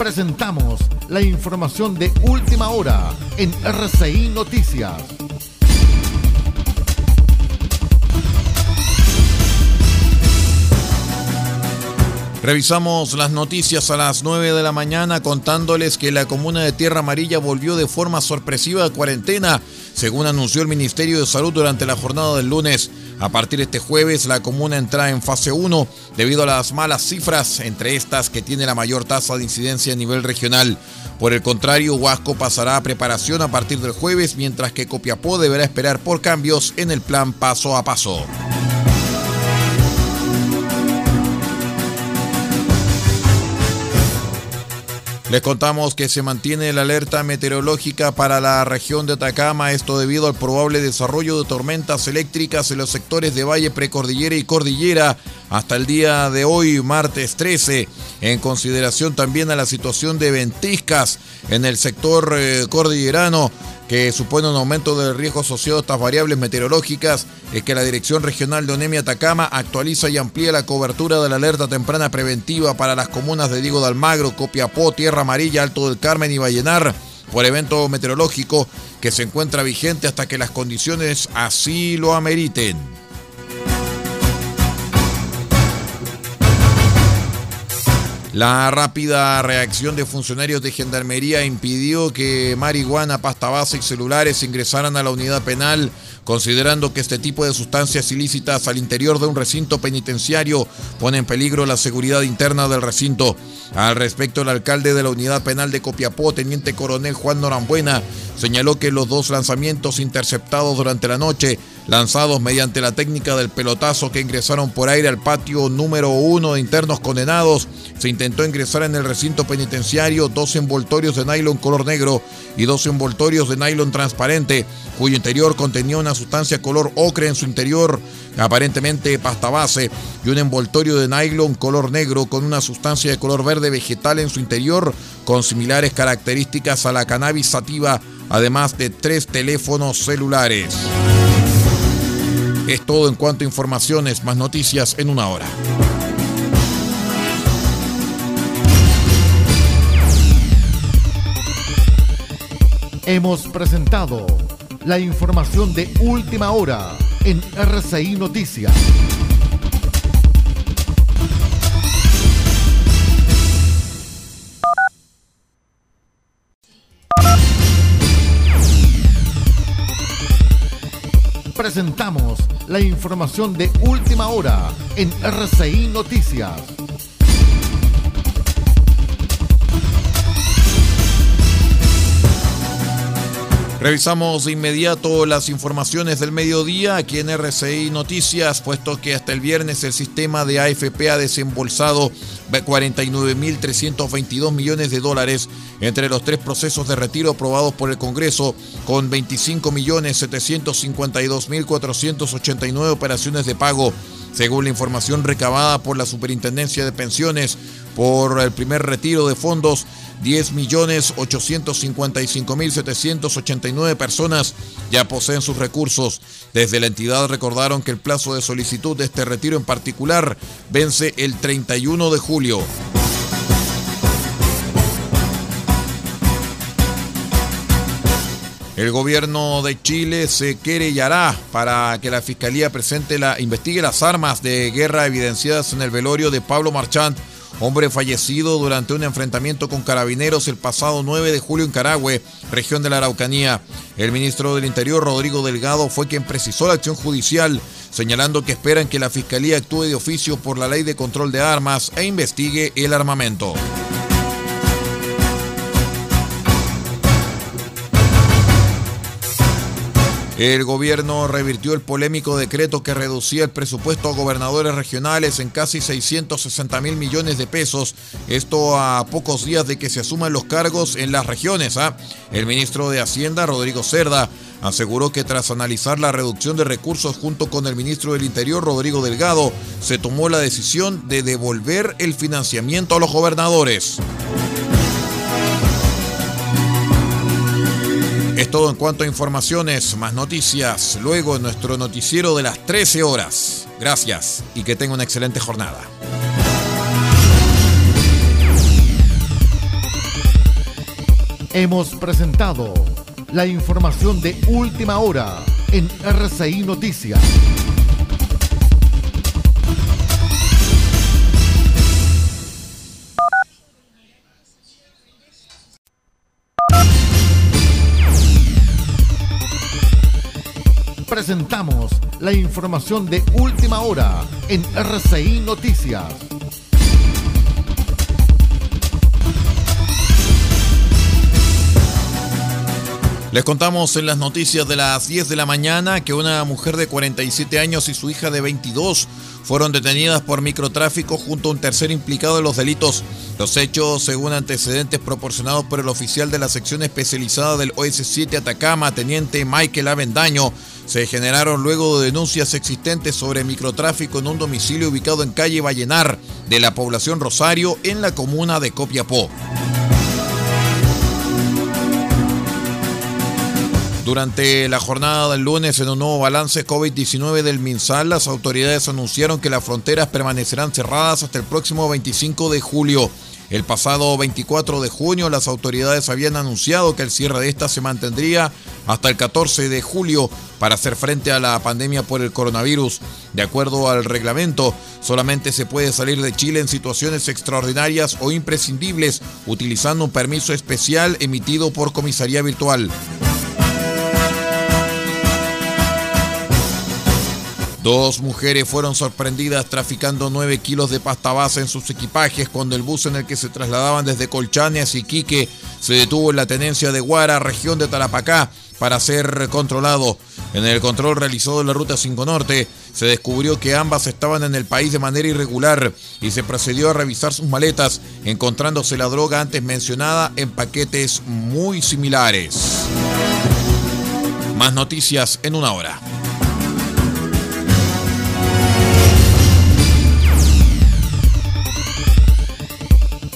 Presentamos la información de última hora en RCI Noticias. Revisamos las noticias a las 9 de la mañana contándoles que la comuna de Tierra Amarilla volvió de forma sorpresiva a cuarentena, según anunció el Ministerio de Salud durante la jornada del lunes. A partir de este jueves, la comuna entra en fase 1 debido a las malas cifras, entre estas que tiene la mayor tasa de incidencia a nivel regional. Por el contrario, Huasco pasará a preparación a partir del jueves, mientras que Copiapó deberá esperar por cambios en el plan paso a paso. Les contamos que se mantiene la alerta meteorológica para la región de Atacama, esto debido al probable desarrollo de tormentas eléctricas en los sectores de Valle Precordillera y Cordillera hasta el día de hoy, martes 13, en consideración también a la situación de ventiscas en el sector eh, cordillerano que supone un aumento del riesgo asociado a estas variables meteorológicas, es que la Dirección Regional de Onemia Atacama actualiza y amplía la cobertura de la alerta temprana preventiva para las comunas de Diego de Almagro, Copiapó, Tierra Amarilla, Alto del Carmen y Vallenar por evento meteorológico que se encuentra vigente hasta que las condiciones así lo ameriten. La rápida reacción de funcionarios de Gendarmería impidió que marihuana, pasta base y celulares ingresaran a la unidad penal, considerando que este tipo de sustancias ilícitas al interior de un recinto penitenciario pone en peligro la seguridad interna del recinto. Al respecto, el alcalde de la unidad penal de Copiapó, teniente coronel Juan Norambuena, señaló que los dos lanzamientos interceptados durante la noche lanzados mediante la técnica del pelotazo que ingresaron por aire al patio número uno de internos condenados. Se intentó ingresar en el recinto penitenciario dos envoltorios de nylon color negro y dos envoltorios de nylon transparente, cuyo interior contenía una sustancia color ocre en su interior, aparentemente pasta base, y un envoltorio de nylon color negro con una sustancia de color verde vegetal en su interior, con similares características a la cannabis sativa, además de tres teléfonos celulares. Es todo en cuanto a informaciones, más noticias en una hora. Hemos presentado la información de última hora en RCI Noticias. Presentamos la información de última hora en RCI Noticias. Revisamos de inmediato las informaciones del mediodía aquí en RCI Noticias, puesto que hasta el viernes el sistema de AFP ha desembolsado 49.322 millones de dólares entre los tres procesos de retiro aprobados por el Congreso, con 25.752.489 operaciones de pago, según la información recabada por la Superintendencia de Pensiones por el primer retiro de fondos 10.855.789 personas ya poseen sus recursos. Desde la entidad recordaron que el plazo de solicitud de este retiro en particular vence el 31 de julio. El gobierno de Chile se querellará para que la fiscalía presente la investigue las armas de guerra evidenciadas en el velorio de Pablo Marchant hombre fallecido durante un enfrentamiento con carabineros el pasado 9 de julio en Carahue, región de la Araucanía. El ministro del Interior, Rodrigo Delgado, fue quien precisó la acción judicial, señalando que esperan que la Fiscalía actúe de oficio por la ley de control de armas e investigue el armamento. El gobierno revirtió el polémico decreto que reducía el presupuesto a gobernadores regionales en casi 660 mil millones de pesos. Esto a pocos días de que se asuman los cargos en las regiones. ¿ah? El ministro de Hacienda, Rodrigo Cerda, aseguró que tras analizar la reducción de recursos junto con el ministro del Interior, Rodrigo Delgado, se tomó la decisión de devolver el financiamiento a los gobernadores. Es todo en cuanto a informaciones, más noticias, luego en nuestro noticiero de las 13 horas. Gracias y que tenga una excelente jornada. Hemos presentado la información de última hora en RCI Noticias. Presentamos la información de última hora en RCI Noticias. Les contamos en las noticias de las 10 de la mañana que una mujer de 47 años y su hija de 22 fueron detenidas por microtráfico junto a un tercer implicado en los delitos. Los hechos, según antecedentes proporcionados por el oficial de la sección especializada del OS7 Atacama, teniente Michael Avendaño, se generaron luego de denuncias existentes sobre microtráfico en un domicilio ubicado en calle Vallenar de la población Rosario en la comuna de Copiapó. Durante la jornada del lunes, en un nuevo balance COVID-19 del MinSal, las autoridades anunciaron que las fronteras permanecerán cerradas hasta el próximo 25 de julio. El pasado 24 de junio, las autoridades habían anunciado que el cierre de esta se mantendría hasta el 14 de julio para hacer frente a la pandemia por el coronavirus. De acuerdo al reglamento, solamente se puede salir de Chile en situaciones extraordinarias o imprescindibles utilizando un permiso especial emitido por comisaría virtual. Dos mujeres fueron sorprendidas traficando 9 kilos de pasta base en sus equipajes cuando el bus en el que se trasladaban desde Colchane a Iquique se detuvo en la tenencia de Guara, región de Tarapacá, para ser controlado. En el control realizado en la Ruta 5 Norte, se descubrió que ambas estaban en el país de manera irregular y se procedió a revisar sus maletas, encontrándose la droga antes mencionada en paquetes muy similares. Más noticias en una hora.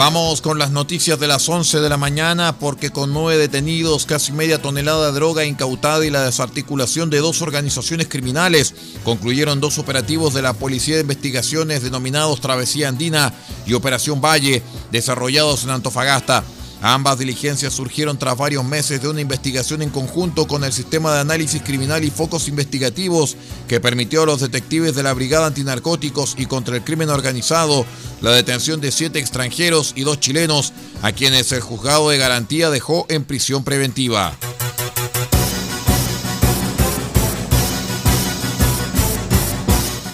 Vamos con las noticias de las 11 de la mañana porque con nueve detenidos, casi media tonelada de droga incautada y la desarticulación de dos organizaciones criminales, concluyeron dos operativos de la Policía de Investigaciones denominados Travesía Andina y Operación Valle, desarrollados en Antofagasta. Ambas diligencias surgieron tras varios meses de una investigación en conjunto con el sistema de análisis criminal y focos investigativos que permitió a los detectives de la Brigada Antinarcóticos y contra el Crimen Organizado la detención de siete extranjeros y dos chilenos, a quienes el juzgado de garantía dejó en prisión preventiva.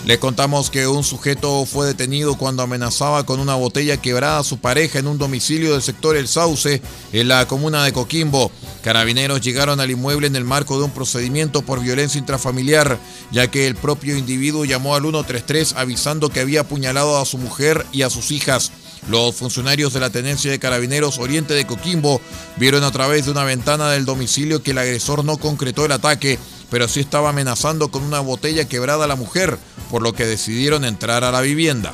Les contamos que un sujeto fue detenido cuando amenazaba con una botella quebrada a su pareja en un domicilio del sector El Sauce, en la comuna de Coquimbo. Carabineros llegaron al inmueble en el marco de un procedimiento por violencia intrafamiliar, ya que el propio individuo llamó al 133 avisando que había apuñalado a su mujer y a sus hijas. Los funcionarios de la Tenencia de Carabineros Oriente de Coquimbo vieron a través de una ventana del domicilio que el agresor no concretó el ataque, pero sí estaba amenazando con una botella quebrada a la mujer, por lo que decidieron entrar a la vivienda.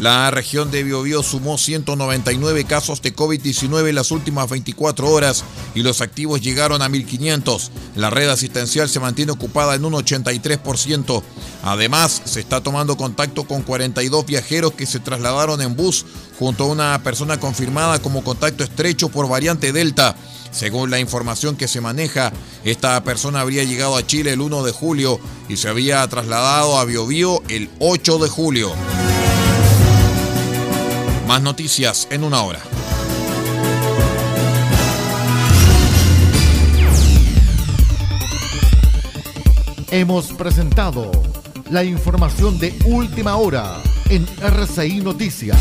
La región de Biobío sumó 199 casos de COVID-19 en las últimas 24 horas y los activos llegaron a 1.500. La red asistencial se mantiene ocupada en un 83%. Además, se está tomando contacto con 42 viajeros que se trasladaron en bus junto a una persona confirmada como contacto estrecho por variante Delta. Según la información que se maneja, esta persona habría llegado a Chile el 1 de julio y se había trasladado a Biobío el 8 de julio. Más noticias en una hora. Hemos presentado la información de última hora en RCI Noticias.